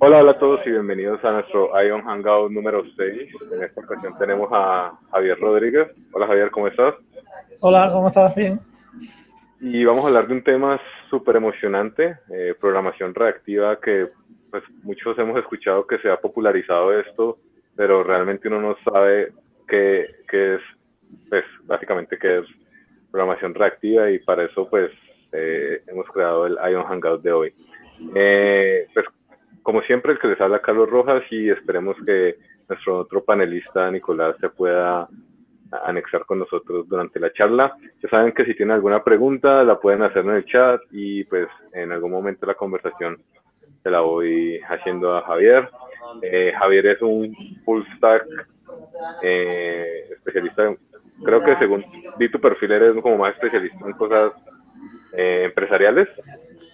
Hola, hola a todos y bienvenidos a nuestro Ion Hangout número 6. En esta ocasión tenemos a Javier Rodríguez. Hola Javier, ¿cómo estás? Hola, ¿cómo estás? Bien. Y vamos a hablar de un tema súper emocionante, eh, programación reactiva, que pues muchos hemos escuchado que se ha popularizado esto, pero realmente uno no sabe qué, qué es, pues básicamente qué es programación reactiva y para eso pues eh, hemos creado el Ion Hangout de hoy. Eh, pues como siempre, el que les habla Carlos Rojas y esperemos que nuestro otro panelista, Nicolás, se pueda anexar con nosotros durante la charla. Ya saben que si tienen alguna pregunta la pueden hacer en el chat y pues en algún momento la conversación se la voy haciendo a Javier. Eh, Javier es un full stack eh, especialista, creo que según vi tu perfil eres como más especialista en cosas eh, empresariales.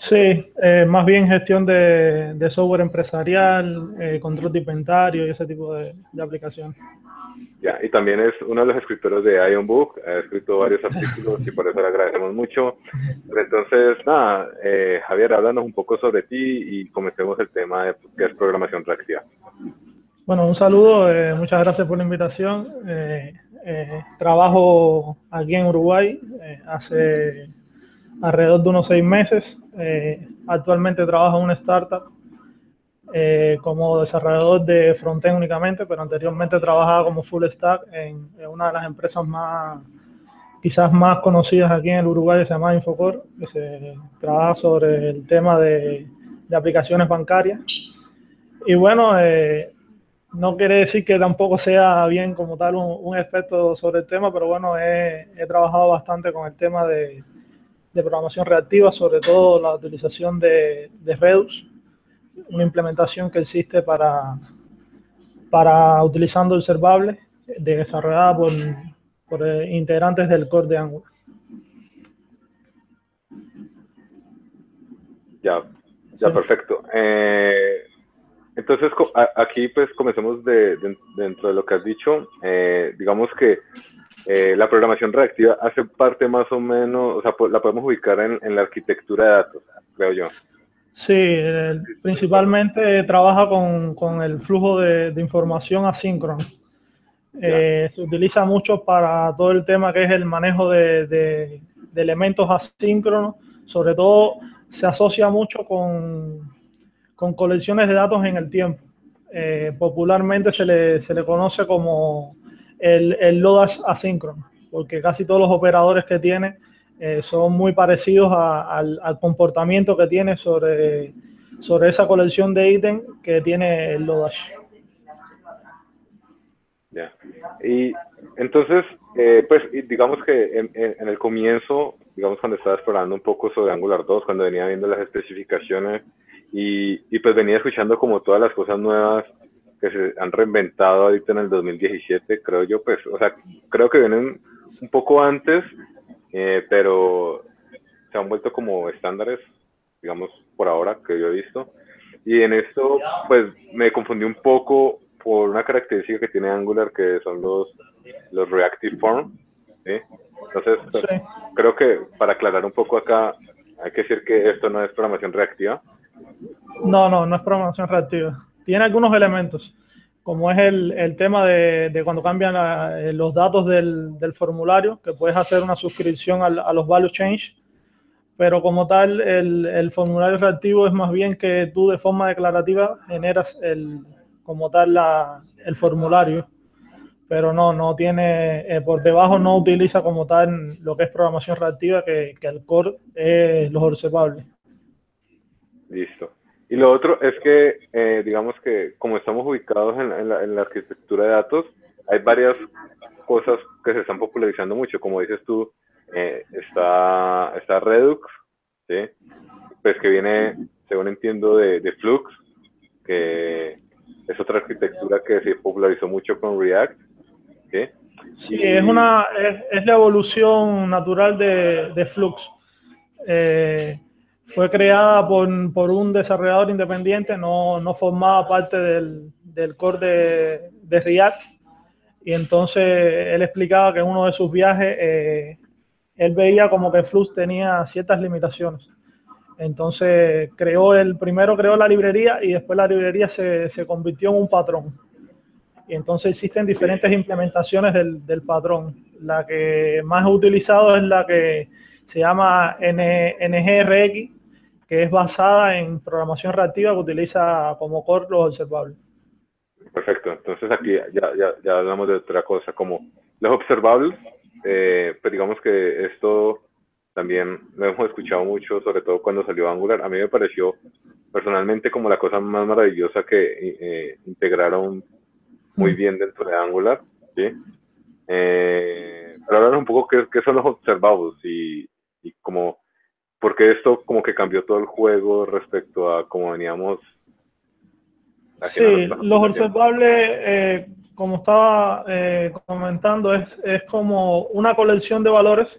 Sí, eh, más bien gestión de, software empresarial, eh, control de inventario y ese tipo de, aplicación. Ya, y también es uno de los escritores de Ion Book, ha escrito varios artículos y por eso le agradecemos mucho. entonces, nada, eh, Javier, háblanos un poco sobre ti y comencemos el tema de qué es programación reactiva. Bueno, un saludo, muchas gracias por la invitación. trabajo aquí en Uruguay hace alrededor de unos seis meses. Eh, actualmente trabajo en una startup eh, como desarrollador de frontend únicamente, pero anteriormente trabajaba como full stack en, una de las empresas más, quizás más conocidas aquí en el Uruguay, que se llama Infocor, que se trabaja sobre el tema de, aplicaciones bancarias. Y bueno, eh, no quiere decir que tampoco sea bien como tal un, un experto sobre el tema, pero bueno, he trabajado bastante con el tema de, de programación reactiva, sobre todo la utilización de, Redux, una implementación que existe para, para utilizando observable desarrollada por, por eh, integrantes del core de Angular. Ya, ya, perfecto. Eh, entonces, aquí pues comencemos de, dentro de lo que has dicho. Eh, digamos que eh, la programación reactiva hace parte más o menos, o sea, la podemos ubicar en, la arquitectura de datos, creo yo. Sí, principalmente trabaja con, el flujo de, información asíncrono. Eh, se utiliza mucho para todo el tema que es el manejo de, elementos asíncronos, sobre todo se asocia mucho con, colecciones de datos en el tiempo. Eh, popularmente se le, se le conoce como el, el LODAS asíncrono, porque casi todos los operadores que tiene eh, son muy parecidos al, comportamiento que tiene sobre, sobre esa colección de ítems que tiene el Lodash. Ya. Y entonces, eh, pues digamos que en, el comienzo, digamos cuando estaba explorando un poco sobre Angular 2, cuando venía viendo las especificaciones y, y pues venía escuchando como todas las cosas nuevas que se han reinventado ahorita en el 2017, creo yo, pues, o sea, creo que vienen un poco antes, eh, pero se han vuelto como estándares, digamos, por ahora que yo he visto. Y en esto, pues, me confundí un poco por una característica que tiene Angular, que son los, los reactive form. Entonces, pues, creo que para aclarar un poco acá, hay que decir que esto no es programación reactiva. No, no, no es programación reactiva tiene algunos elementos, como es el, tema de, cuando cambian eh, los datos del, formulario, que puedes hacer una suscripción a los value change, pero como tal, el, formulario reactivo es más bien que tú de forma declarativa generas el, como tal el formulario, pero no, no tiene, eh, por debajo no utiliza como tal lo que es programación reactiva, que, que el core es los observables. Listo. Y lo otro es que, eh, digamos que como estamos ubicados en, la, arquitectura de datos, hay varias cosas que se están popularizando mucho. Como dices tú, eh, está, está Redux, ¿sí? pues que viene, según entiendo, de, Flux, que es otra arquitectura que se popularizó mucho con React. ¿sí? Sí, es, una, es, la evolución natural de, de Flux. Eh, fue creada por, un desarrollador independiente, no, no formaba parte del, del core de, de, React. Y entonces él explicaba que en uno de sus viajes eh, él veía como que Flux tenía ciertas limitaciones. Entonces creó el primero creó la librería y después la librería se, se convirtió en un patrón. Y entonces existen diferentes implementaciones del, del, patrón. La que más he utilizado es la que se llama NGRX, que es basada en programación reactiva que utiliza como core los observables. Perfecto. Entonces aquí ya, ya, ya hablamos de otra cosa, como los observables, eh, pues digamos que esto también lo hemos escuchado mucho, sobre todo cuando salió Angular. A mí me pareció personalmente como la cosa más maravillosa que eh, integraron muy mm. bien dentro de Angular. ¿sí? Eh, pero hablar un poco qué, qué son los observables y, y como porque esto como que cambió todo el juego respecto a cómo veníamos. Sí, los observables, eh, como estaba eh, comentando, es, es, como una colección de valores,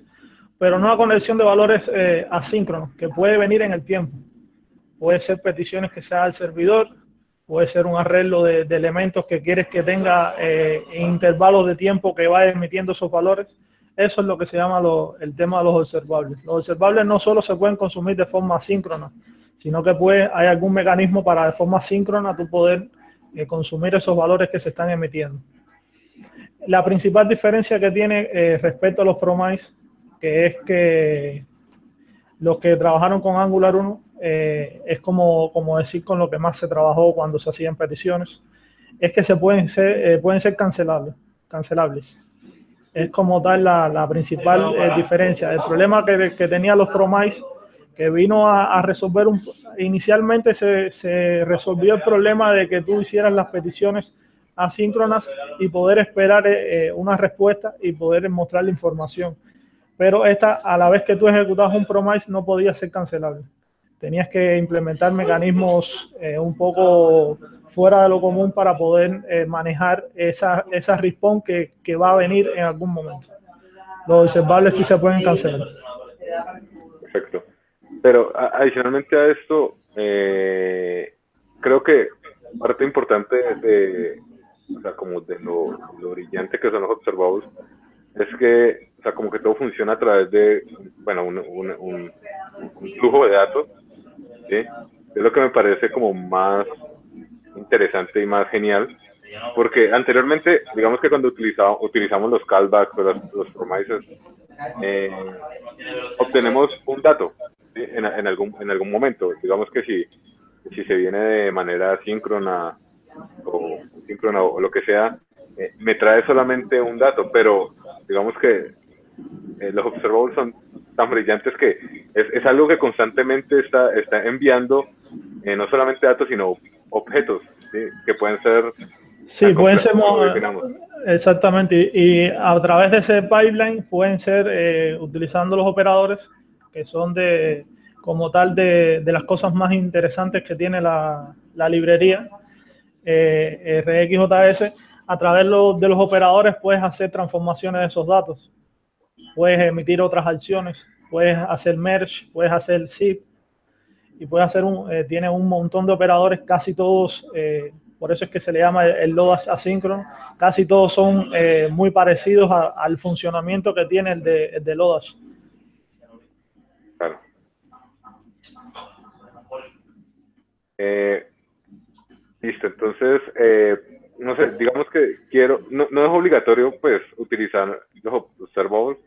pero no una colección de valores eh, asíncronos, que puede venir en el tiempo. Puede ser peticiones que sea al servidor, puede ser un arreglo de, de elementos que quieres que tenga intervalos de tiempo que vaya emitiendo esos valores eso es lo que se llama el tema de los observables. Los observables no solo se pueden consumir de forma síncrona, sino que puede, hay algún mecanismo para de forma síncrona tú poder eh, consumir esos valores que se están emitiendo. La principal diferencia que tiene eh, respecto a los Promise, que es que los que trabajaron con Angular 1 eh, es como, como decir con lo que más se trabajó cuando se hacían peticiones, es que se pueden ser, pueden ser cancelables. cancelables es como tal la, la principal eh, diferencia. El problema que, que tenía los Promise, que vino a, a resolver un... Inicialmente se, se, resolvió el problema de que tú hicieras las peticiones asíncronas y poder esperar eh, una respuesta y poder mostrar la información. Pero esta, a la vez que tú ejecutabas un Promise, no podía ser cancelable. Tenías que implementar mecanismos eh, un poco fuera de lo común para poder eh, manejar esa, esa response que, que, va a venir en algún momento. Los observables sí se pueden cancelar. Perfecto. Pero adicionalmente a esto, eh, creo que parte importante de, o sea, como de lo, lo, brillante que son los observables es que, o sea, como que todo funciona a través de, bueno, un, un, un, un flujo de datos, ¿sí? Es lo que me parece como más interesante y más genial, porque anteriormente, digamos que cuando utilizamos, los callbacks o los, los promises, eh, obtenemos un dato en, en, algún, en algún momento. Digamos que si, si se viene de manera síncrona o síncrona o lo que sea, eh, me trae solamente un dato, pero digamos que eh, los observables son tan brillantes que es, es algo que constantemente está, está enviando eh, no solamente datos, sino objetos que pueden ser... Sí, pueden ser... Exactamente, y, a través de ese pipeline pueden ser eh, utilizando los operadores que son de como tal de, de las cosas más interesantes que tiene la, la librería eh, RxJS. A través lo, de los operadores puedes hacer transformaciones de esos datos, puedes emitir otras acciones, puedes hacer merge, puedes hacer zip, y puede hacer un, eh, tiene un montón de operadores, casi todos, eh, por eso es que se le llama el, load asíncrono, casi todos son eh, muy parecidos a, al funcionamiento que tiene el de, el de Lodash. Claro. listo, entonces, no sé, digamos que quiero, no, no es obligatorio pues utilizar los observables,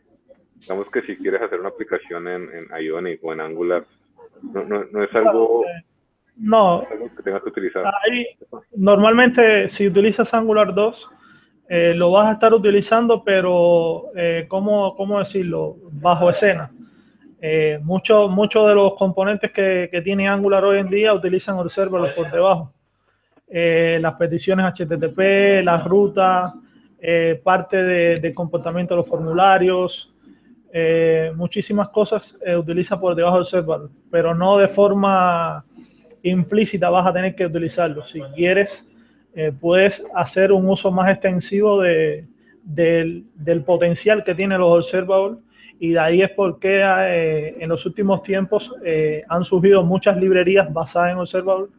digamos que si quieres hacer una aplicación en, en Ionic o en Angular, no, no, no es algo, no, que tengas que utilizar. Ahí, normalmente, si utilizas Angular 2, eh, lo vas a estar utilizando, pero, eh, ¿cómo, ¿cómo, decirlo? Bajo escena. Eh, Muchos mucho de los componentes que, que, tiene Angular hoy en día utilizan Observer por debajo. Eh, las peticiones HTTP, las rutas, eh, parte del de comportamiento de los formularios, eh, muchísimas cosas eh, utiliza por debajo del server, pero no de forma implícita vas a tener que utilizarlo. Si quieres, eh, puedes hacer un uso más extensivo de, del, del, potencial que tienen los observables y de ahí es porque en los últimos tiempos han surgido muchas librerías basadas en observables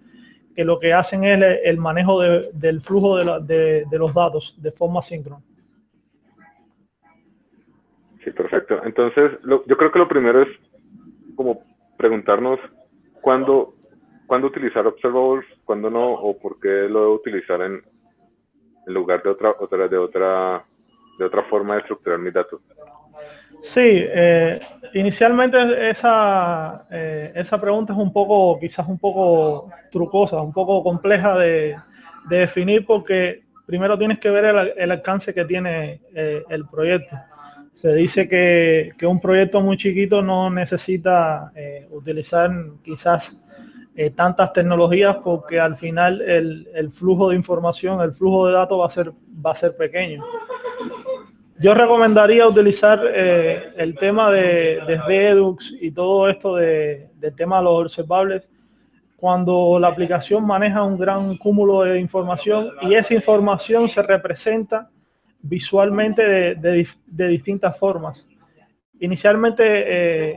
que lo que hacen es el, manejo de, del flujo de, la, de los datos de forma síncrona. Sí, perfecto. Entonces, lo, yo creo que lo primero es como preguntarnos ¿cuándo, ¿cuándo utilizar observables, cuándo no, o por qué lo debo utilizar en, en lugar de otra, otra, de otra, de otra forma de estructurar mis datos? Sí, eh, inicialmente esa, eh, esa pregunta es un poco, quizás un poco trucosa, un poco compleja de, de definir porque primero tienes que ver el, el alcance que tiene eh, el proyecto. Se dice que, que, un proyecto muy chiquito no necesita eh, utilizar quizás eh, tantas tecnologías porque al final el, el, flujo de información, el flujo de datos va a ser, va a ser pequeño. Yo recomendaría utilizar eh, el tema de, de, Redux y todo esto de, del tema de los observables cuando la aplicación maneja un gran cúmulo de información y esa información se representa visualmente de, de, de distintas formas. Inicialmente, eh,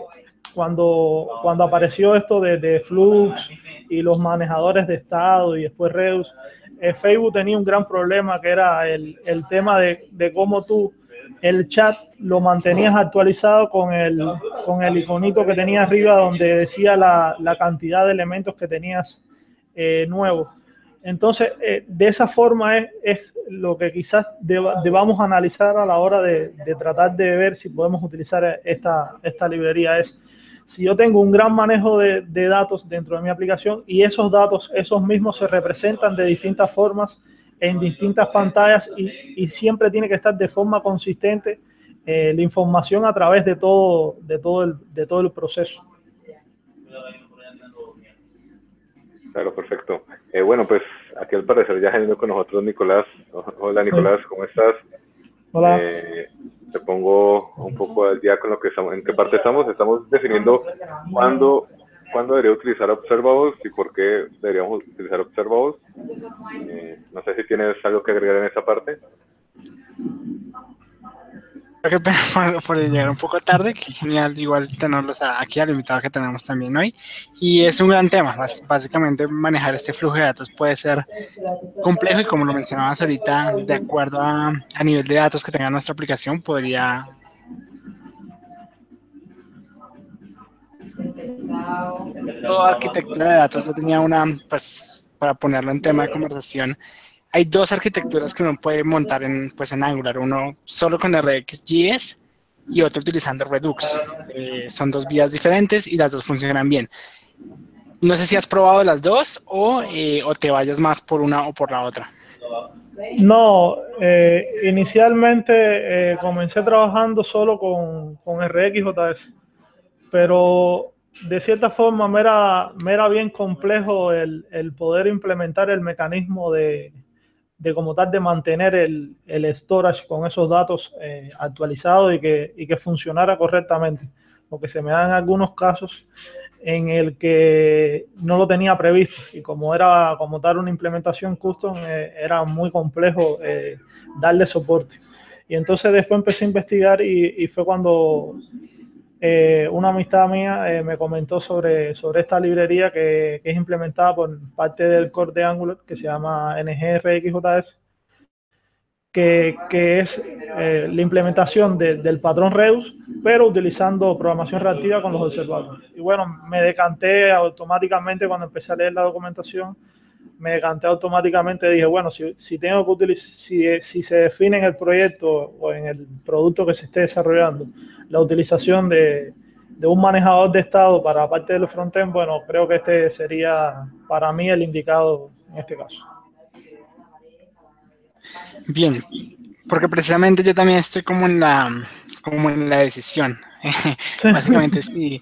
cuando, cuando apareció esto de, de, Flux y los manejadores de estado y después Redux, eh, Facebook tenía un gran problema que era el, el tema de, de cómo tú el chat lo mantenías actualizado con el, con el iconito que tenía arriba donde decía la, la cantidad de elementos que tenías eh, nuevos. Entonces, eh, de esa forma es, lo que quizás deba, debamos analizar a la hora de, tratar de ver si podemos utilizar esta, esta librería. Es si yo tengo un gran manejo de, de datos dentro de mi aplicación y esos datos, esos mismos se representan de distintas formas en distintas pantallas y, y, siempre tiene que estar de forma consistente eh, la información a través de todo, de todo, el, de todo el proceso. Claro, perfecto. Eh, bueno, pues aquí al parecer ya venido con nosotros Nicolás. Hola Nicolás, ¿cómo estás? Hola. Eh, te pongo un poco al día con lo que estamos, en qué parte estamos. Estamos definiendo cuándo cuándo debería utilizar observables y por qué deberíamos utilizar observables. Eh, no sé si tienes algo que agregar en esa parte. Creo que por, por, llegar un poco tarde, que genial igual tenerlos aquí al invitado que tenemos también hoy. Y es un gran tema, básicamente manejar este flujo de datos puede ser complejo y como lo mencionabas ahorita, de acuerdo a, a nivel de datos que tenga nuestra aplicación, podría Toda arquitectura de datos yo tenía una, pues, para ponerlo en tema de conversación, hay dos arquitecturas que uno puede montar en, pues, en Angular, uno solo con RxJS y otro utilizando Redux. Eh, son dos vías diferentes y las dos funcionan bien. No sé si has probado las dos o, eh, o te vayas más por una o por la otra. No, eh, inicialmente eh, comencé trabajando solo con, con RxJS, pero de cierta forma me era, me era bien complejo el, el, poder implementar el mecanismo de, de como tal de mantener el, el storage con esos datos eh, actualizados y que, y que funcionara correctamente. Porque se me dan algunos casos en el que no lo tenía previsto y como era como tal una implementación custom eh, era muy complejo eh, darle soporte. Y entonces después empecé a investigar y, y fue cuando eh, una amistad mía eh, me comentó sobre, sobre esta librería que, es implementada por parte del core de Angular, que se llama NGRXJS, que, que es eh, la implementación de, del patrón Redux, pero utilizando programación reactiva con los observadores. Y bueno, me decanté automáticamente cuando empecé a leer la documentación, me decanté automáticamente, dije, bueno, si, si tengo que utilizar, si, si se define en el proyecto o en el producto que se esté desarrollando, la utilización de, de un manejador de estado para parte del frontend, bueno, creo que este sería para mí el indicado en este caso. Bien, porque precisamente yo también estoy como en la, como en la decisión. Básicamente, si,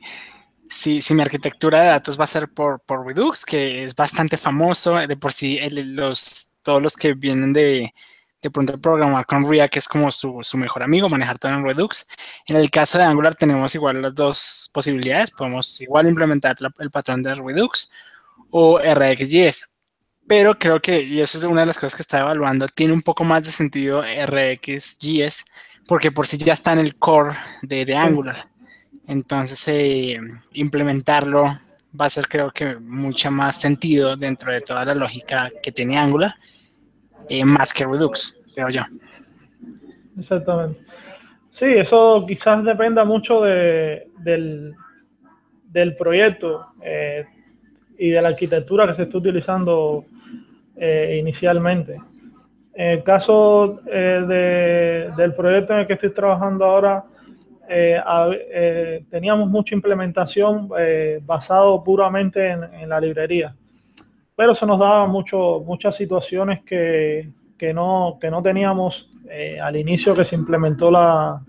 si, si, mi arquitectura de datos va a ser por, por Redux, que es bastante famoso, de por sí el, los, todos los que vienen de, de pronto programar con React, que es como su, su, mejor amigo, manejar todo en Redux. En el caso de Angular tenemos igual las dos posibilidades, podemos igual implementar la, el patrón de Redux o RxJS, pero creo que, y eso es una de las cosas que está evaluando, tiene un poco más de sentido RxJS, porque por sí ya está en el core de, de Angular. Entonces, eh, implementarlo va a ser creo que mucho más sentido dentro de toda la lógica que tiene Angular eh, más que Redux, creo yo. Exactamente. Sí, eso quizás dependa mucho de, del, del proyecto. Eh, y de la arquitectura que se está utilizando inicialmente. En el caso eh, del proyecto en el que estoy trabajando ahora, teníamos mucha implementación basado puramente en, la librería, pero se nos daban muchas situaciones que, que, no, que no teníamos al inicio que se implementó la,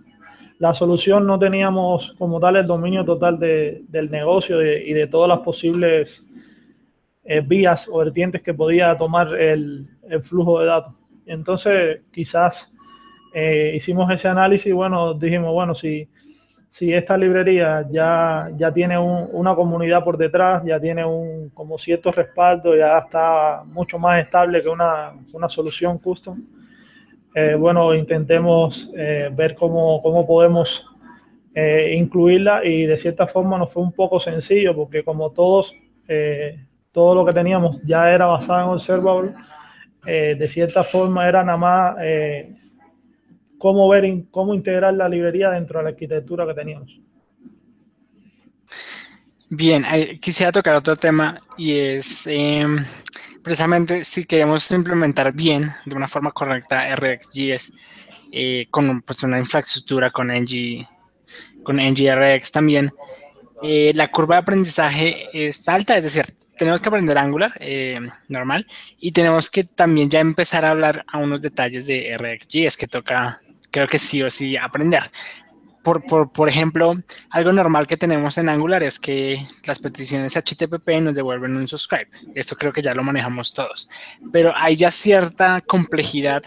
la solución no teníamos como tal el dominio total del negocio y de todas las posibles eh, vías o vertientes que podía tomar el, flujo de datos. Entonces, quizás eh, hicimos ese análisis bueno, dijimos, bueno, si, si esta librería ya, ya tiene una comunidad por detrás, ya tiene un como cierto respaldo, ya está mucho más estable que una, una solución custom, eh, bueno, intentemos eh, ver cómo, cómo podemos incluirla y de cierta forma nos fue un poco sencillo porque como todos, todo lo que teníamos ya era basado en Observable, de cierta forma era nada más cómo ver, cómo integrar la librería dentro de la arquitectura que teníamos. Bien, quisiera tocar otro tema y es em, precisamente si queremos implementar bien, de una forma correcta, RxJS eh, con pues, una infraestructura con, NG, con NGRX también, eh, la curva de aprendizaje es alta, es decir, tenemos que aprender Angular eh, normal y tenemos que también ya empezar a hablar a unos detalles de RxJS que toca, creo que sí o sí aprender por, por, por, ejemplo, algo normal que tenemos en Angular es que las peticiones HTTP nos devuelven un subscribe. Eso creo que ya lo manejamos todos. Pero hay ya cierta complejidad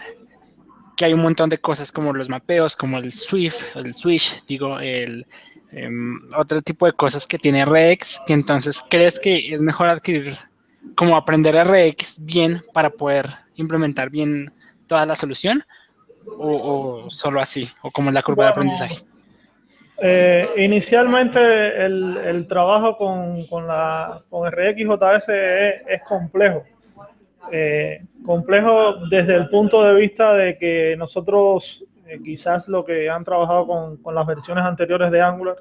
que hay un montón de cosas como los mapeos, como el Swift, el Switch, digo, el em, otro tipo de cosas que tiene RX, que entonces crees que es mejor adquirir, como aprender RX bien para poder implementar bien toda la solución, o, solo así, o como la curva de aprendizaje. Eh, inicialmente el, trabajo con, con, la, con RxJS es, complejo. Eh, complejo desde el punto de vista de que nosotros eh, quizás lo que han trabajado con, con, las versiones anteriores de Angular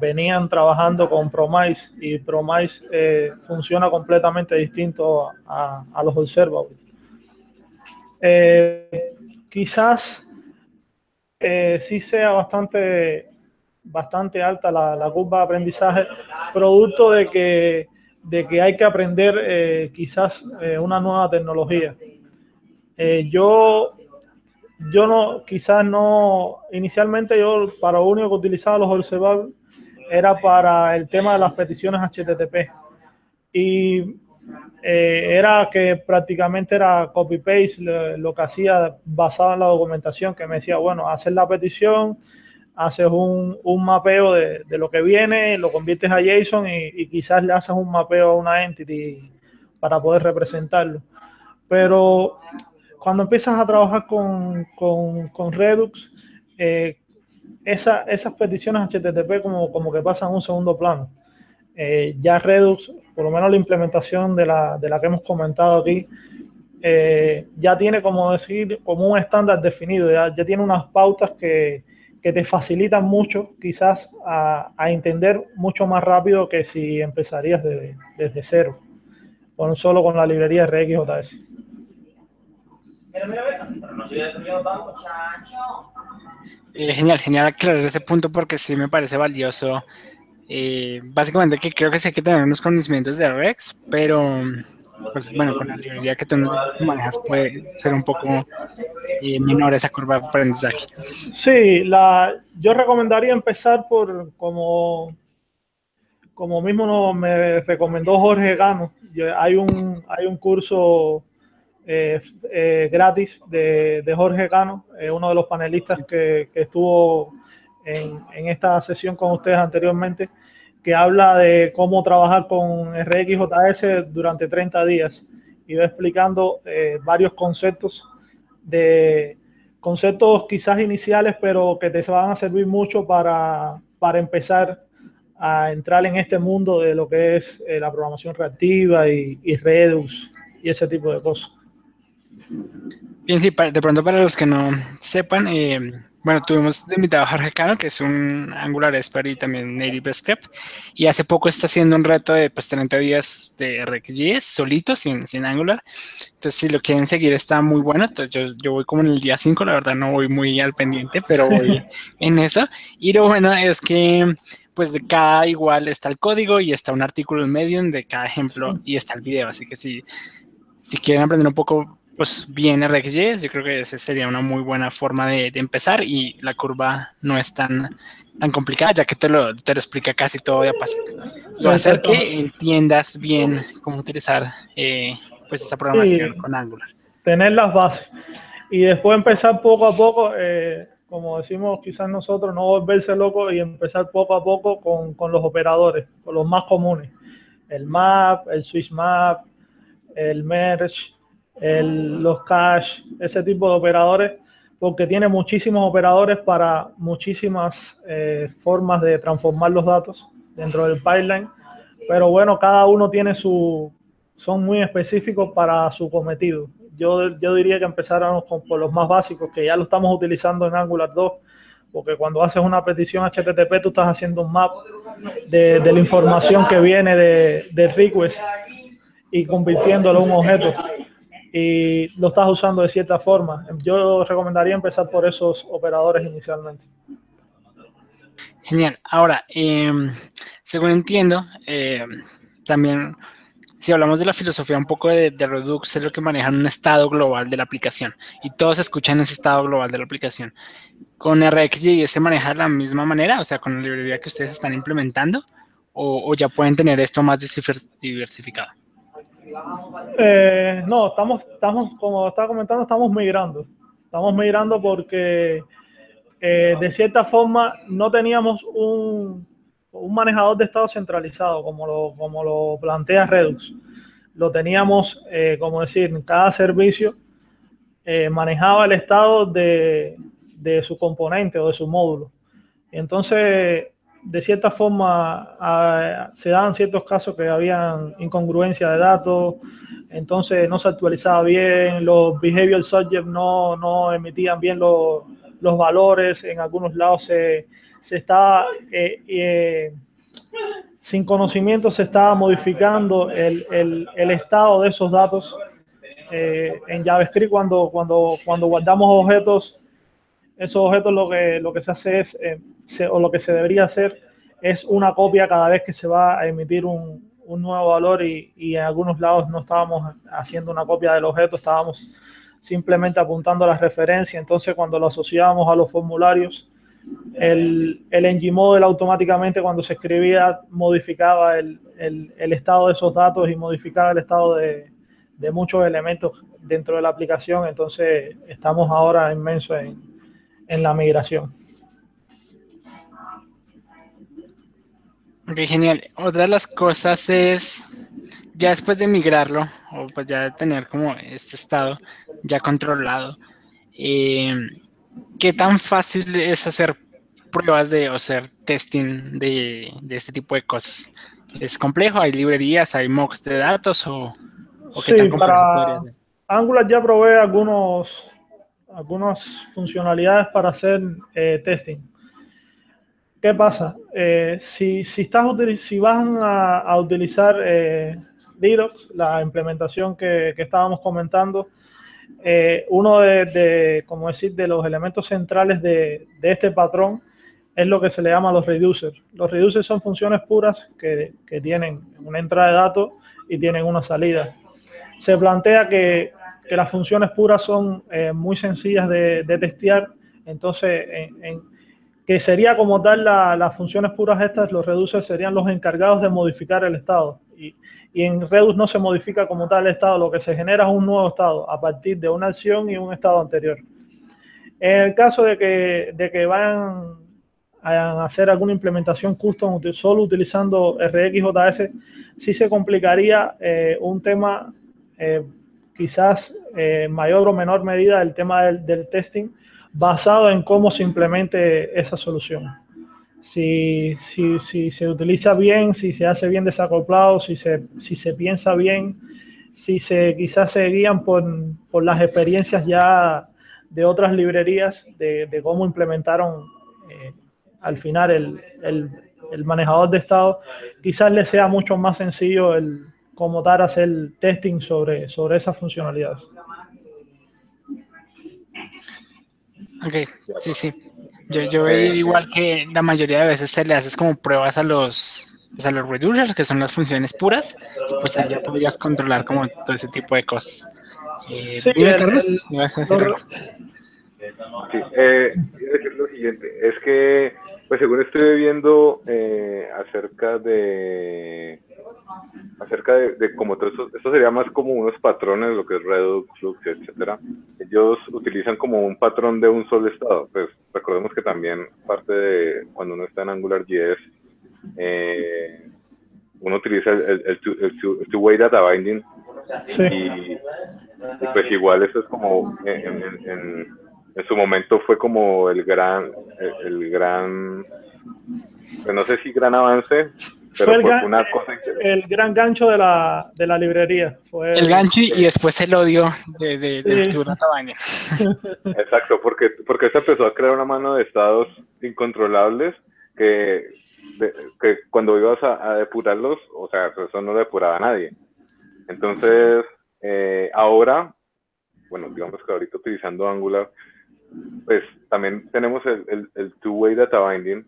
venían trabajando con Promise y Promise funciona completamente distinto a, a los observables. Quizás sí sea bastante bastante alta la, curva de aprendizaje, producto de que, de que hay que aprender eh, quizás eh, una nueva tecnología. Eh, yo, yo no, quizás no, inicialmente yo para lo único que utilizaba los observables era para el tema de las peticiones HTTP. Y era que prácticamente era copy-paste lo, lo, que hacía basado en la documentación, que me decía, bueno, hacer la petición, haces un, un mapeo de, de, lo que viene, lo conviertes a JSON y, quizás le haces un mapeo a una entity para poder representarlo. Pero cuando empiezas a trabajar con, con, con Redux, eh, esa, esas peticiones HTTP como, como que pasan a un segundo plano. Eh, ya Redux, por lo menos la implementación de la, de la que hemos comentado aquí, eh, ya tiene como decir, como un estándar definido, ya, ya tiene unas pautas que, que te facilitan mucho quizás a, entender mucho más rápido que si empezarías desde cero, con solo con la librería RxJS. Eh, genial, genial aclarar ese punto porque sí me parece valioso. Eh, básicamente que creo que sí hay que tener unos conocimientos de Rex, pero pues bueno, con la librería que tú manejas puede ser un poco eh, menor esa curva de aprendizaje. Sí, la, yo recomendaría empezar por como, como mismo me recomendó Jorge Gano. Hay un, hay un curso eh, eh, gratis de, de, Jorge Gano, uno de los panelistas que, que estuvo en, en, esta sesión con ustedes anteriormente que habla de cómo trabajar con RxJS durante 30 días y va explicando eh, varios conceptos de conceptos quizás iniciales, pero que te van a servir mucho para, para empezar a entrar en este mundo de lo que es eh, la programación reactiva y, Redux y ese tipo de cosas. Bien, sí, de pronto para los que no sepan, eh, bueno, tuvimos de invitado a Jorge Cano, que es un Angular expert y también Native Script, y hace poco está haciendo un reto de pues, 30 días de RxJS solito, sin, sin Angular. Entonces, si lo quieren seguir, está muy bueno. Entonces, yo, yo voy como en el día 5, la verdad no voy muy al pendiente, pero voy en eso. Y lo bueno es que pues de cada igual está el código y está un artículo en Medium de cada ejemplo y está el video. Así que si, si quieren aprender un poco pues bien RxJS, yo creo que esa sería una muy buena forma de, empezar y la curva no es tan, tan complicada, ya que te lo, te lo explica casi todo de a pasito. Lo va a hacer que entiendas bien cómo utilizar eh, pues esa programación con Angular. Tener las bases y después empezar poco a poco, eh, como decimos quizás nosotros, no volverse loco y empezar poco a poco con, con los operadores, con los más comunes. El map, el switch map, el merge, los cache, ese tipo de operadores, porque tiene muchísimos operadores para muchísimas eh, formas de transformar los datos dentro del pipeline. Pero bueno, cada uno tiene su, son muy específicos para su cometido. Yo, yo diría que empezáramos con, por los más básicos, que ya lo estamos utilizando en Angular 2, porque cuando haces una petición HTTP, tú estás haciendo un map de, de la información que viene de, de request y convirtiéndolo en un objeto y lo estás usando de cierta forma. Yo recomendaría empezar por esos operadores inicialmente. Genial. Ahora, em, según entiendo, em, también si hablamos de la filosofía un poco de, Redux, es lo que manejan un estado global de la aplicación y todos escuchan ese estado global de la aplicación. ¿Con RxJS se maneja de la misma manera? O sea, con la librería que ustedes están implementando, o ya pueden tener esto más diversificado? Eh, no, estamos, estamos, como estaba comentando, estamos migrando. Estamos migrando porque eh, de cierta forma no teníamos un, un, manejador de estado centralizado como lo, como lo plantea Redux. Lo teníamos, eh, como decir, cada servicio manejaba el estado de, de su componente o de su módulo. Entonces, de cierta forma se daban ciertos casos que habían incongruencia de datos, entonces no se actualizaba bien, los behavior subjects no, no emitían bien los, los valores, en algunos lados se, se estaba, eh, eh, sin conocimiento se estaba modificando el, el, el estado de esos datos. Eh, en JavaScript cuando, cuando, cuando guardamos objetos esos objetos lo que, lo que se hace es, eh, o lo que se debería hacer es una copia cada vez que se va a emitir un, nuevo valor y, en algunos lados no estábamos haciendo una copia del objeto, estábamos simplemente apuntando la referencia. Entonces, cuando lo asociábamos a los formularios, el, el Model automáticamente cuando se escribía modificaba el, estado de esos datos y modificaba el estado de, de muchos elementos dentro de la aplicación. Entonces, estamos ahora inmensos en, en la migración. Ok, genial. Otra de las cosas es, ya después de migrarlo, o pues ya de tener como este estado ya controlado, eh, ¿qué tan fácil es hacer pruebas de o hacer testing de, este tipo de cosas? ¿Es complejo? ¿Hay librerías, hay mocks de datos o, qué tan complejo Angular ya provee algunos algunas funcionalidades para hacer eh, testing. ¿Qué pasa? Eh, si, si, estás, si van a, utilizar eh, la implementación que, que estábamos comentando, eh, uno de, como decir, de los elementos centrales de, de, este patrón es lo que se le llama los reducers. Los reducers son funciones puras que, que tienen una entrada de datos y tienen una salida. Se plantea que que las funciones puras son eh, muy sencillas de, testear, entonces, en, que sería como tal las funciones puras estas, los reducers serían los encargados de modificar el estado. Y, en Redux no se modifica como tal el estado, lo que se genera es un nuevo estado a partir de una acción y un estado anterior. En el caso de que, de que vayan a hacer alguna implementación custom solo utilizando RxJS, sí se complicaría eh, un tema eh, quizás eh, mayor o menor medida el tema del, testing basado en cómo se implemente esa solución. Si, si, si, se utiliza bien, si se hace bien desacoplado, si se, si se piensa bien, si se quizás se guían por, por las experiencias ya de otras librerías de, cómo implementaron eh, al final el, el, el, manejador de estado, quizás les sea mucho más sencillo el como tal hacer testing sobre, sobre esas funcionalidades. Ok, sí, sí. Yo, yo veo igual que la mayoría de veces se le haces como pruebas a los, pues, a los reducers, que son las funciones puras, y pues ya podrías controlar como todo ese tipo de cosas. Eh, sí, dime, Carlos, vas a decir algo. Sí, eh, decir lo siguiente, es que, pues según estoy viendo eh, acerca de acerca de, de como todo eso, esto sería más como unos patrones, lo que es Redux, Flux, etcétera. Ellos utilizan como un patrón de un solo estado. Pues recordemos que también parte de cuando uno está en AngularJS, eh, uno utiliza el, el, two-way data binding y, pues igual eso es como en, en, en, su momento fue como el gran, el, gran, pues no sé si gran avance, fue el, gran, una cosa el gran gancho de la, de la librería. Fue el, gancho y después el odio de, de, Exacto, porque, porque se empezó a crear una mano de estados incontrolables que, que cuando ibas a, depurarlos, o sea, eso no depuraba a nadie. Entonces, eh, ahora, bueno, digamos que ahorita utilizando Angular, pues también tenemos el, el, el two-way data binding,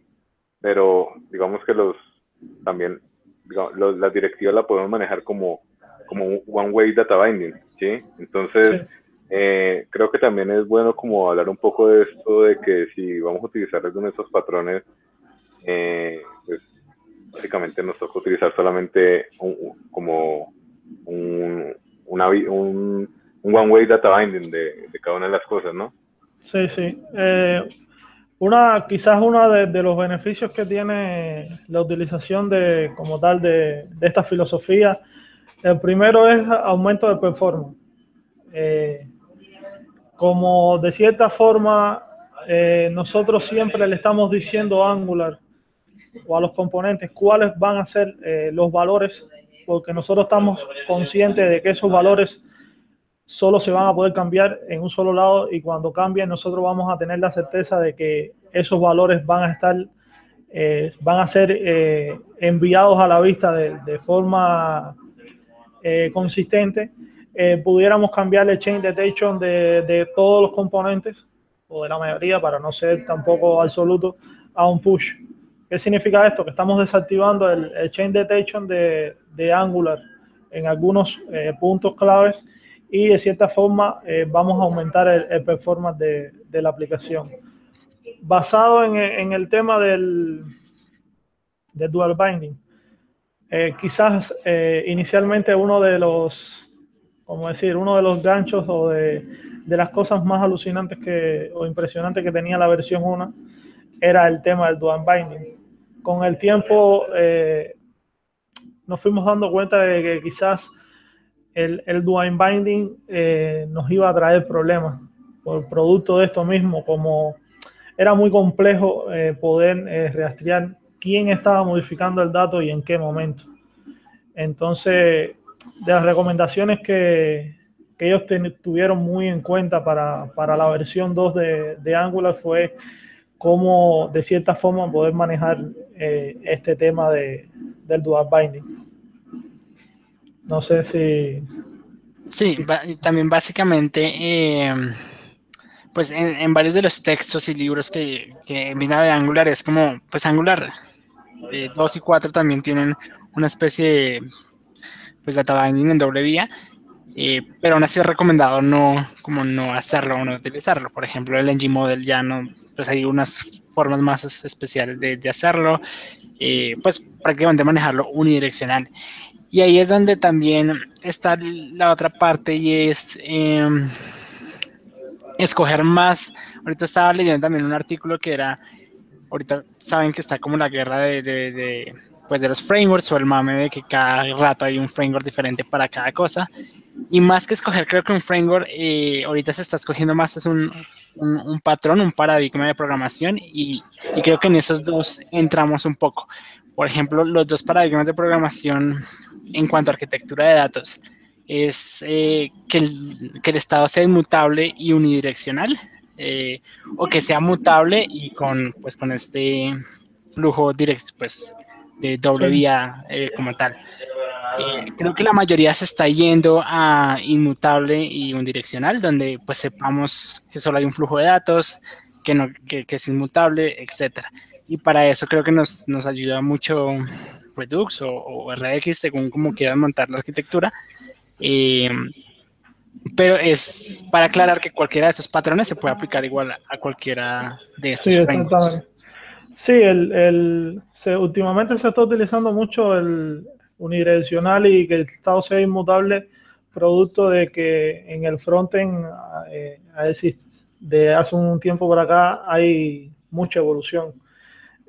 pero digamos que los también digamos, la directiva la podemos manejar como, como un one-way data binding, ¿sí? Entonces, eh, creo que también es bueno como hablar un poco de esto, de que si vamos a utilizar alguno de estos patrones, eh, pues básicamente nos toca utilizar solamente como un, una, un, un one-way data binding de, de, cada una de las cosas, ¿no? Sí, sí. Eh, una, quizás uno de, los beneficios que tiene la utilización de, como tal, de, esta filosofía, el primero es aumento de performance. Eh, como de cierta forma, eh, nosotros siempre le estamos diciendo a Angular o a los componentes cuáles van a ser eh, los valores, porque nosotros estamos conscientes de que esos valores solo se van a poder cambiar en un solo lado y cuando cambien nosotros vamos a tener la certeza de que esos valores van a estar, eh, van a ser eh, enviados a la vista de, forma eh, consistente. pudiéramos cambiar el chain detection de, de, todos los componentes o de la mayoría para no ser tampoco absoluto a un push. ¿Qué significa esto? Que estamos desactivando el, el chain detection de, de Angular en algunos puntos claves y de cierta forma eh, vamos a aumentar el, performance de, de, la aplicación. Basado en, en el tema del, del dual binding, eh, quizás eh, inicialmente uno de los, como decir, uno de los ganchos o de, de, las cosas más alucinantes que, o impresionantes que tenía la versión 1 era el tema del dual binding. Con el tiempo nos fuimos dando cuenta de que quizás el, el Duane Binding eh, nos iba a traer problemas por producto de esto mismo, como era muy complejo eh, poder eh, rastrear quién estaba modificando el dato y en qué momento. Entonces, de las recomendaciones que, ellos tuvieron muy en cuenta para, para la versión 2 de, de, Angular fue cómo, de cierta forma, poder manejar este tema de, del dual binding. No sé si... Sí, también básicamente, em, pues en, varios de los textos y libros que, que mira de Angular es como, pues Angular 2 y 4 también tienen una especie de, pues data binding en doble vía, eh, pero aún así es recomendado no, como no hacerlo o no utilizarlo. Por ejemplo, el ng model ya no, pues hay unas formas más especiales de, de hacerlo, eh, pues prácticamente manejarlo unidireccional. Y ahí es donde también está la otra parte y es em, escoger más. Ahorita estaba leyendo también un artículo que era, ahorita saben que está como la guerra de, pues de los frameworks o el mame de que cada rato hay un framework diferente para cada cosa. Y más que escoger, creo que un framework, eh, ahorita se está escogiendo más, es un, un, patrón, un paradigma de programación y, y, creo que en esos dos entramos un poco. Por ejemplo, los dos paradigmas de programación en cuanto a arquitectura de datos es eh, que, el, que, el, estado sea inmutable y unidireccional, eh, o que sea mutable y con, pues, con este flujo directo, pues, de doble vía eh, como tal. creo que la mayoría se está yendo a inmutable y unidireccional, donde pues sepamos que solo hay un flujo de datos, que, no, que, que es inmutable, etcétera. Y para eso creo que nos, nos ayuda mucho Redux o, o, RX, según como quieran montar la arquitectura. Eh, pero es para aclarar que cualquiera de esos patrones se puede aplicar igual a, cualquiera de estos sí, frameworks. Sí, el, el, se, últimamente se está utilizando mucho el unidireccional y que el estado sea inmutable, producto de que en el frontend, eh, de hace un tiempo por acá, hay mucha evolución.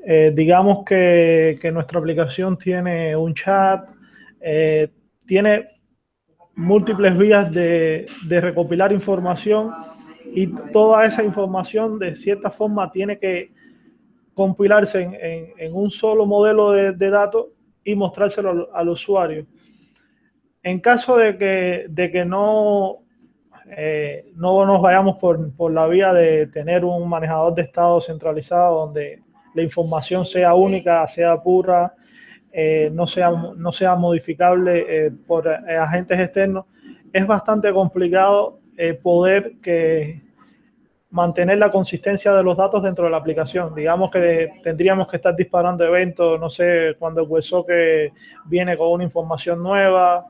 Eh, digamos que, nuestra aplicación tiene un chat, eh, tiene múltiples vías de, recopilar información y toda esa información de cierta forma tiene que compilarse en, un solo modelo de, de, datos y mostrárselo al, al, usuario. En caso de que, de que no, eh, no nos vayamos por, por la vía de tener un manejador de estado centralizado donde la información sea única, sea pura, eh, no, sea, no sea modificable eh, por eh, agentes externos, es bastante complicado poder que mantener la consistencia de los datos dentro de la aplicación. Digamos que tendríamos que estar disparando eventos, no sé, cuando el que viene con una información nueva,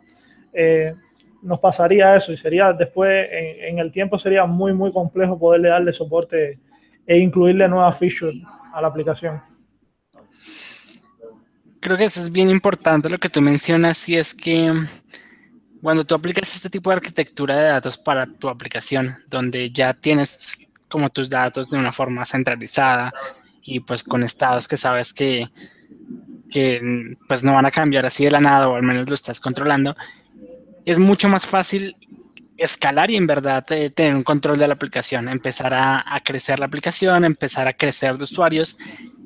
nos pasaría eso y sería después, en, en, el tiempo sería muy, muy complejo poderle darle soporte e incluirle nuevas features a la aplicación. Creo que eso es bien importante lo que tú mencionas y es que cuando tú aplicas este tipo de arquitectura de datos para tu aplicación, donde ya tienes como tus datos de una forma centralizada y pues con estados que sabes que, que pues no van a cambiar así de la nada o al menos lo estás controlando, es mucho más fácil escalar y en verdad eh, tener un control de la aplicación, empezar a, a, crecer la aplicación, empezar a crecer de usuarios.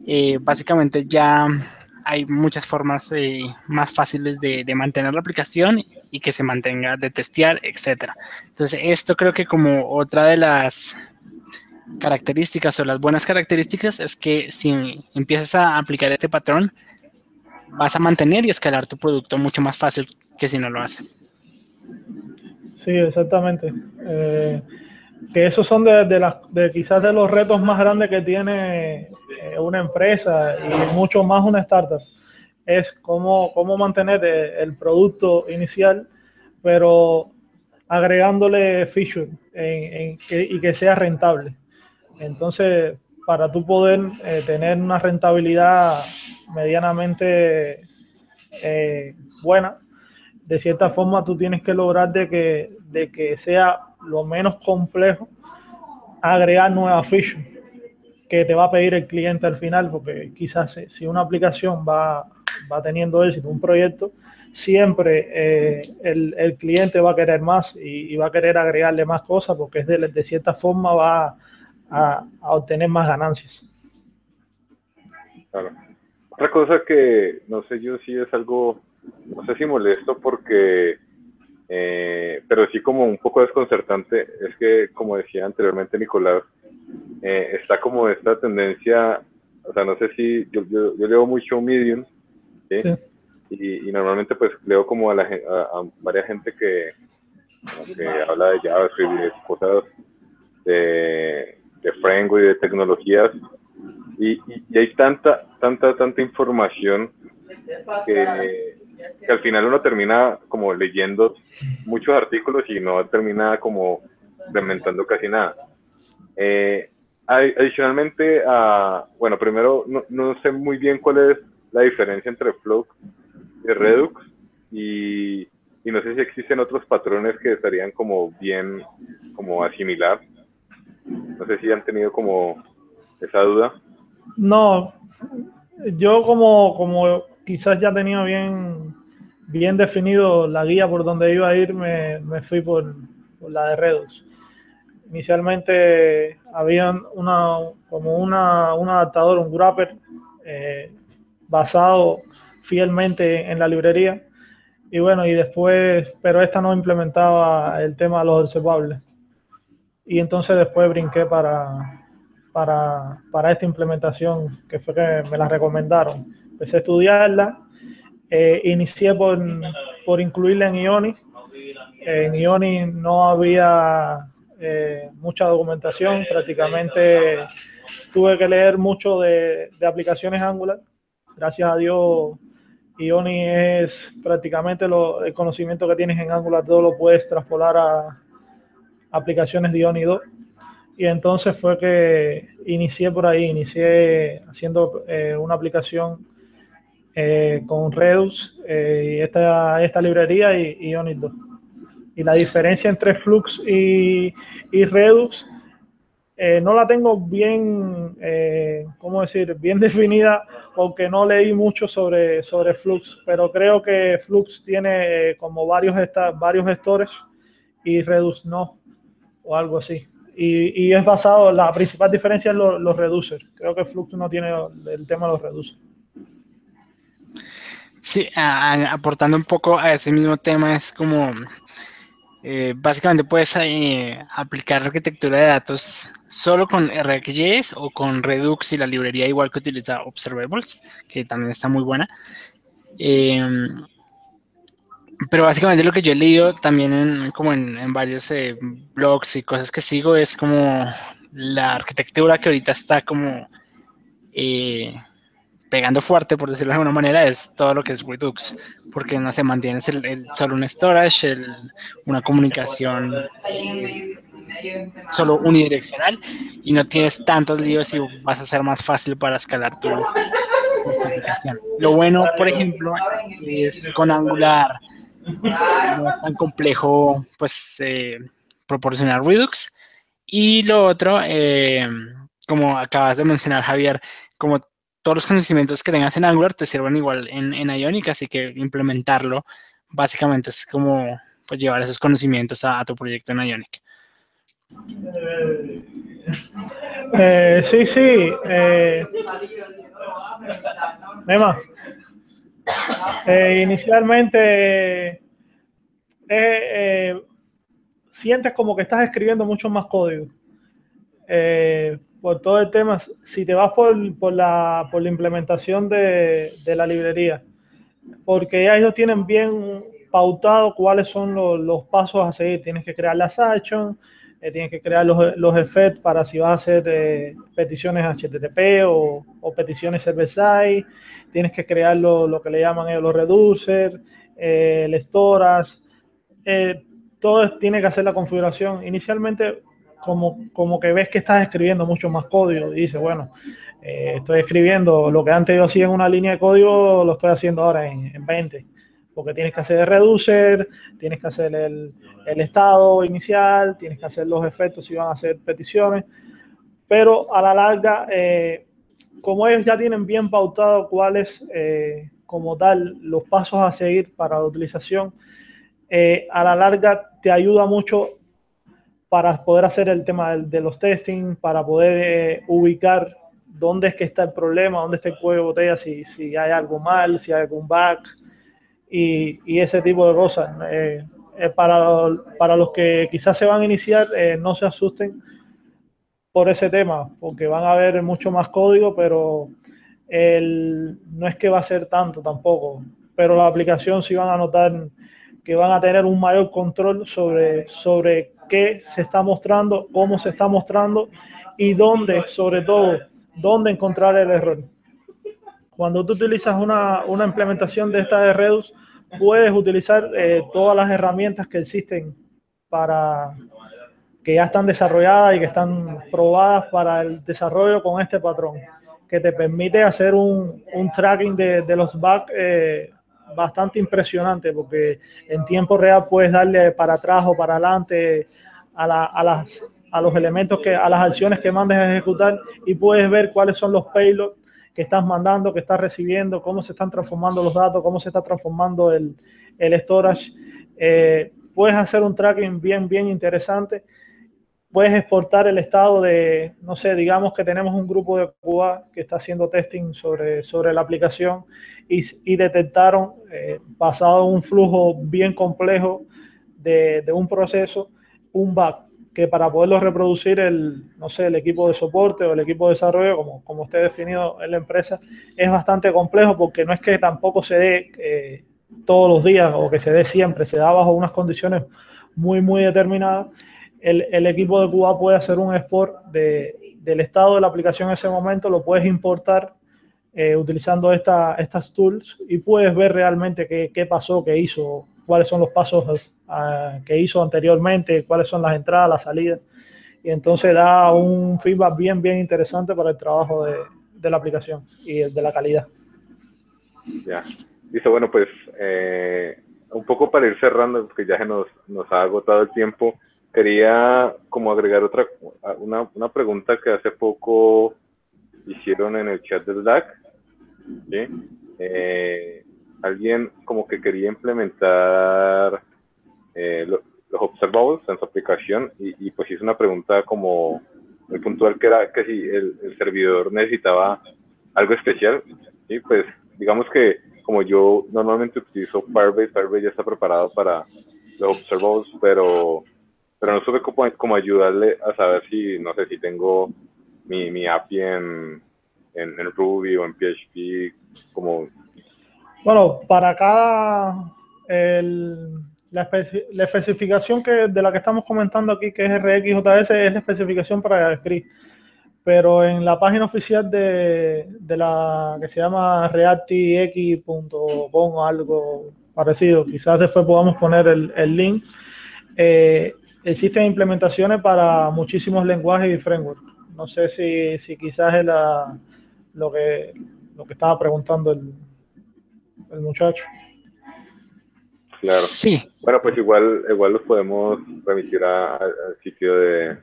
Eh, básicamente ya hay muchas formas eh, más fáciles de, de, mantener la aplicación y que se mantenga, de testear, etc. Entonces, esto creo que como otra de las características o las buenas características es que si empiezas a aplicar este patrón, vas a mantener y escalar tu producto mucho más fácil que si no lo haces. Sí, exactamente. Eh, que esos son de, de, las, de, quizás de los retos más grandes que tiene eh, una empresa y mucho más una startup. Es cómo, cómo mantener el producto inicial, pero agregándole feature en, en que, y que sea rentable. Entonces, para tú poder eh, tener una rentabilidad medianamente eh, buena, de cierta forma tú tienes que lograr de que, de que sea lo menos complejo agregar nuevas features que te va a pedir el cliente al final, porque quizás si una aplicación va, va teniendo éxito, un proyecto, siempre eh, el, el, cliente va a querer más y, va a querer agregarle más cosas porque es de, de cierta forma va a, a, obtener más ganancias. Otra cosa que no sé yo si es algo no sé si molesto porque, eh, pero sí como un poco desconcertante, es que, como decía anteriormente Nicolás, eh, está como esta tendencia, o sea, no sé si, yo, yo, yo leo mucho Medium, ¿sí? Sí. Y, y, normalmente pues leo como a, la, a, a varias gente que, que habla de JavaScript y de cosas de, de framework y de tecnologías, y, y, y hay tanta, tanta, tanta información que que al final uno termina como leyendo muchos artículos y no termina como implementando casi nada. Eh, adicionalmente, a, bueno, primero no, no, sé muy bien cuál es la diferencia entre Flow y Redux y, y, no sé si existen otros patrones que estarían como bien como asimilar. No sé si han tenido como esa duda. No, yo como, como quizás ya tenía bien, bien definido la guía por donde iba a ir, me, me fui por, por, la de Redux. Inicialmente había una, como una, un adaptador, un wrapper, eh, basado fielmente en la librería y bueno, y después, pero esta no implementaba el tema de los observables. Y entonces después brinqué para, para, para esta implementación, que fue que me la recomendaron. Empecé a estudiarla, eh, inicié por, por incluirla en Ioni. En Ioni no había eh, mucha documentación, prácticamente tuve que leer mucho de, de aplicaciones Angular. Gracias a Dios Ioni es prácticamente lo, el conocimiento que tienes en Angular, todo lo puedes traspolar a aplicaciones de Ioni 2. Y entonces fue que inicié por ahí, inicié haciendo eh, una aplicación eh, con Redux eh, y esta, esta librería y, Ioni 2. Y la diferencia entre Flux y, y Redux eh, no la tengo bien, ¿cómo decir?, bien definida porque no leí mucho sobre, sobre Flux, pero creo que Flux tiene como varios, varios gestores y Redux no, o algo así. Y, es basado, la principal diferencia es los reducers. Creo que Flux no tiene el tema de los reducers. Sí, aportando un poco a ese mismo tema, es como eh, básicamente puedes eh, aplicar arquitectura de datos solo con RxJS o con Redux y la librería igual que utiliza Observables, que también está muy buena. Em, pero básicamente lo que yo he leído también en, como en, varios eh, blogs y cosas que sigo es como la arquitectura que ahorita está como pegando fuerte, por decirlo de alguna manera, es todo lo que es Redux, porque no se mantiene el, solo un storage, una comunicación solo unidireccional y no tienes tantos líos y vas a ser más fácil para escalar tu, aplicación. Lo bueno, por ejemplo, es con Angular, no es tan complejo pues eh, proporcionar Redux. Y lo otro, eh, como acabas de mencionar, Javier, como todos los conocimientos que tengas en Angular te sirven igual en, en Ionic, así que implementarlo básicamente es como pues, llevar esos conocimientos a, tu proyecto en Ionic. Eh, sí, sí. Eh, eh inicialmente eh, sientes como que estás escribiendo mucho más código por todo el tema, si te vas por, la, por la, implementación de, de, la librería, porque ya ellos tienen bien pautado cuáles son los, los pasos a seguir. Tienes que crear las actions, eh, tienes que crear los, los effects para si vas a hacer eh, peticiones HTTP o, peticiones server-side, tienes que crear lo, lo, que le llaman ellos los reducers, eh, el storage, eh, todo tiene que hacer la configuración. Inicialmente como, como que ves que estás escribiendo mucho más código y dices, bueno, estoy escribiendo lo que antes yo hacía en una línea de código, lo estoy haciendo ahora en, en 20, porque tienes que hacer el reducer, tienes que hacer el, el, estado inicial, tienes que hacer los efectos si van a hacer peticiones, pero a la larga, eh, como ellos ya tienen bien pautado cuáles, eh, como tal, los pasos a seguir para la utilización, eh, a la larga te ayuda mucho para poder hacer el tema de, los testing, para poder eh, ubicar dónde es que está el problema, dónde está el cuello de botella, si, si hay algo mal, si hay algún bug y, ese tipo de cosas. Eh, eh, para, para, los que quizás se van a iniciar, eh, no se asusten por ese tema, porque van a ver mucho más código, pero el, no es que va a ser tanto tampoco, pero la aplicación sí van a notar que van a tener un mayor control sobre, sobre qué se está mostrando, cómo se está mostrando y dónde, sobre todo, dónde encontrar el error. Cuando tú utilizas una, una implementación de esta de Redux, puedes utilizar eh, todas las herramientas que existen para que ya están desarrolladas y que están probadas para el desarrollo con este patrón, que te permite hacer un, un tracking de, de los bugs eh, bastante impresionante porque en tiempo real puedes darle para atrás o para adelante a, la, a, las, a los elementos, que, a las acciones que mandes a ejecutar y puedes ver cuáles son los payloads que estás mandando, que estás recibiendo, cómo se están transformando los datos, cómo se está transformando el, el storage. Eh, puedes hacer un tracking bien, bien interesante puedes exportar el estado de, no sé, digamos que tenemos un grupo de Cuba que está haciendo testing sobre, sobre la aplicación y, detectaron, eh, basado en un flujo bien complejo de, de, un proceso, un bug que para poderlo reproducir el, no sé, el equipo de soporte o el equipo de desarrollo, como, como esté definido en la empresa, es bastante complejo porque no es que tampoco se dé eh, todos los días o que se dé siempre, se da bajo unas condiciones muy, muy determinadas. El, equipo de Cuba puede hacer un export del estado de la aplicación en ese momento, lo puedes importar eh, utilizando esta, estas tools y puedes ver realmente qué, pasó, qué hizo, cuáles son los pasos ah, que hizo anteriormente, cuáles son las entradas, las salidas. Y entonces da un feedback bien, bien interesante para el trabajo de, la aplicación y de la calidad. Ya, dice, bueno, pues eh, un poco para ir cerrando, porque ya se nos, nos ha agotado el tiempo quería como agregar otra, una, una, pregunta que hace poco hicieron en el chat del DAC. Eh, alguien como que quería implementar eh, los observables en su aplicación y, pues hizo una pregunta como muy puntual que era que si el, servidor necesitaba algo especial. y Pues digamos que como yo normalmente utilizo Firebase, Firebase ya está preparado para los observables, pero pero no supe cómo, ayudarle a saber si, no sé, si tengo mi, mi API en, en, Ruby o en PHP, como... Bueno, para cada, el, la, la, especificación que, de la que estamos comentando aquí, que es RxJS, es la especificación para JavaScript. Pero en la página oficial de, de la que se llama reactix.com o algo parecido, quizás después podamos poner el, el link, eh, existen implementaciones para muchísimos lenguajes y frameworks. No sé si, si quizás es la, lo, que, lo que estaba preguntando el, el muchacho. Claro. Sí. Bueno, pues igual, igual los podemos remitir al sitio de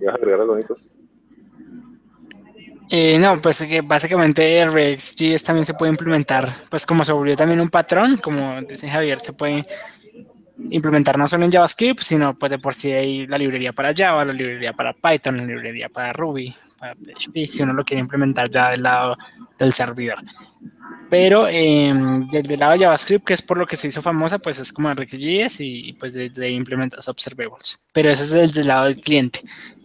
¿Ibas a agregar algo, bonito? Eh, no, pues que básicamente RxJS también se puede implementar, pues como se volvió también un patrón, como dice Javier, se puede implementar no solo en JavaScript, sino pues de por sí hay la librería para Java, la librería para Python, la librería para Ruby, PHP, si uno lo quiere implementar ya del lado del servidor. Pero eh, del, lado de JavaScript, que es por lo que se hizo famosa, pues es como RxJS y pues desde ahí implementas observables. Pero eso es desde el lado del cliente.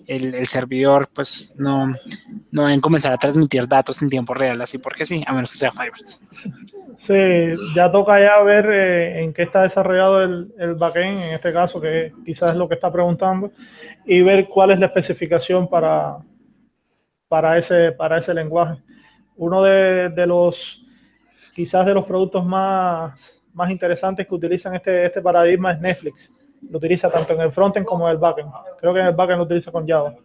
El, el, servidor, pues no, no deben comenzar a transmitir datos en tiempo real, así porque sí, a menos que sea Firebase. Sí, ya toca ya ver eh, en qué está desarrollado el, el, backend, en este caso, que quizás es lo que está preguntando, y ver cuál es la especificación para, para, ese, para ese lenguaje. Uno de, de los, quizás de los productos más, más interesantes que utilizan este, este paradigma es Netflix. Lo utiliza tanto en el frontend como en el backend. Creo que en el backend lo utiliza con Java.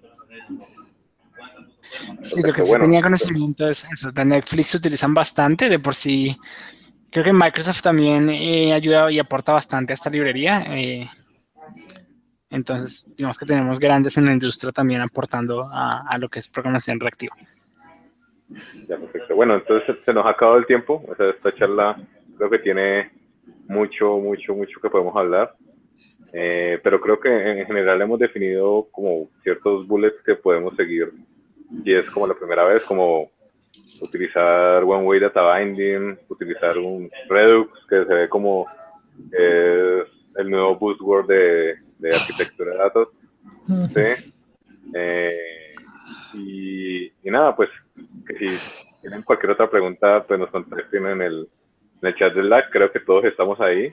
Sí, lo que sí tenía conocimiento es eso. De Netflix utilizan bastante, de por sí. Creo que Microsoft también eh, ayuda y aporta bastante a esta librería. Eh, entonces, digamos que tenemos grandes en la industria también aportando a, lo que es programación reactiva. Ya, perfecto. Bueno, entonces se nos ha acabado el tiempo. O sea, esta charla creo que tiene mucho, mucho, mucho que podemos hablar. Eh, pero creo que en general hemos definido como ciertos bullets que podemos seguir y es como la primera vez, como utilizar One Way Data Binding, utilizar un Redux, que se ve como el nuevo buzzword de, de arquitectura de datos. ¿sí? Eh, y, nada, pues que si tienen cualquier otra pregunta, pues nos contacten en el, en el chat del LAC, creo que todos estamos ahí.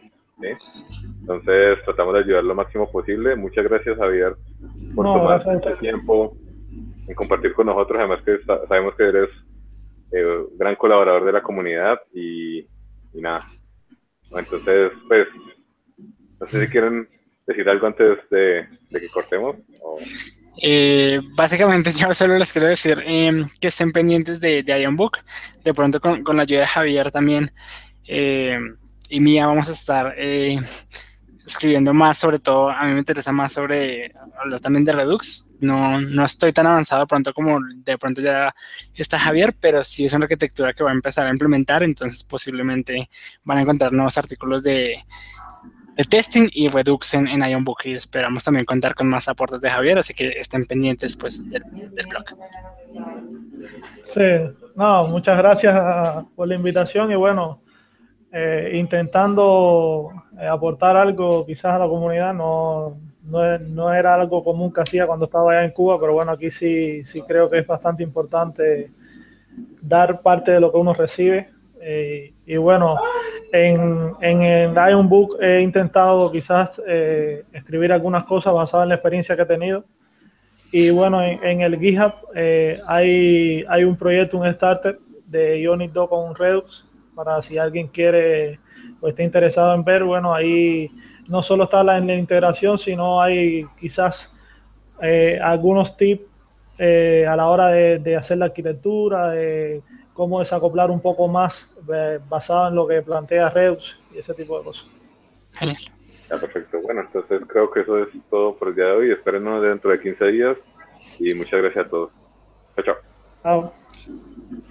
Entonces tratamos de ayudar lo máximo posible. Muchas gracias Javier por tomar este tiempo en compartir con nosotros, además que sabemos que eres eh, gran colaborador de la comunidad y, nada. Entonces, pues, no sé si quieren decir algo antes de, que cortemos. Eh, básicamente yo solo les quiero decir em, que estén pendientes de, de Book. De pronto con, con, la ayuda de Javier también em, y mía vamos a estar eh, escribiendo más, sobre todo, a mí me interesa más sobre hablar también de Redux. No, no estoy tan avanzado pronto como de pronto ya está Javier, pero sí es una arquitectura que va a empezar a implementar, entonces posiblemente van a encontrar nuevos artículos de, testing y Redux en, en Ionbook y esperamos también contar con más aportes de Javier, así que estén pendientes pues del, blog. Sí, no, muchas gracias por la invitación y bueno, eh, intentando eh, aportar algo quizás a la comunidad, no, no, era algo común que hacía cuando estaba allá en Cuba, pero bueno, aquí sí, sí creo que es bastante importante dar parte de lo que uno recibe. Eh, y bueno, en, en el Lion Book he intentado quizás eh, escribir algunas cosas basadas en la experiencia que he tenido. Y bueno, en, el GitHub eh, hay, hay un proyecto, un starter de Ionic 2 con Redux, para si alguien quiere o está interesado en ver, bueno, ahí no solo está la, la integración, sino hay quizás algunos tips a la hora de, de hacer la arquitectura, de cómo desacoplar un poco más eh, basado en lo que plantea Redux y ese tipo de cosas. Genial. perfecto. Bueno, entonces creo que eso es todo por el día de hoy. Espérenos dentro de 15 días y muchas gracias a todos. Chao, chao. Chao.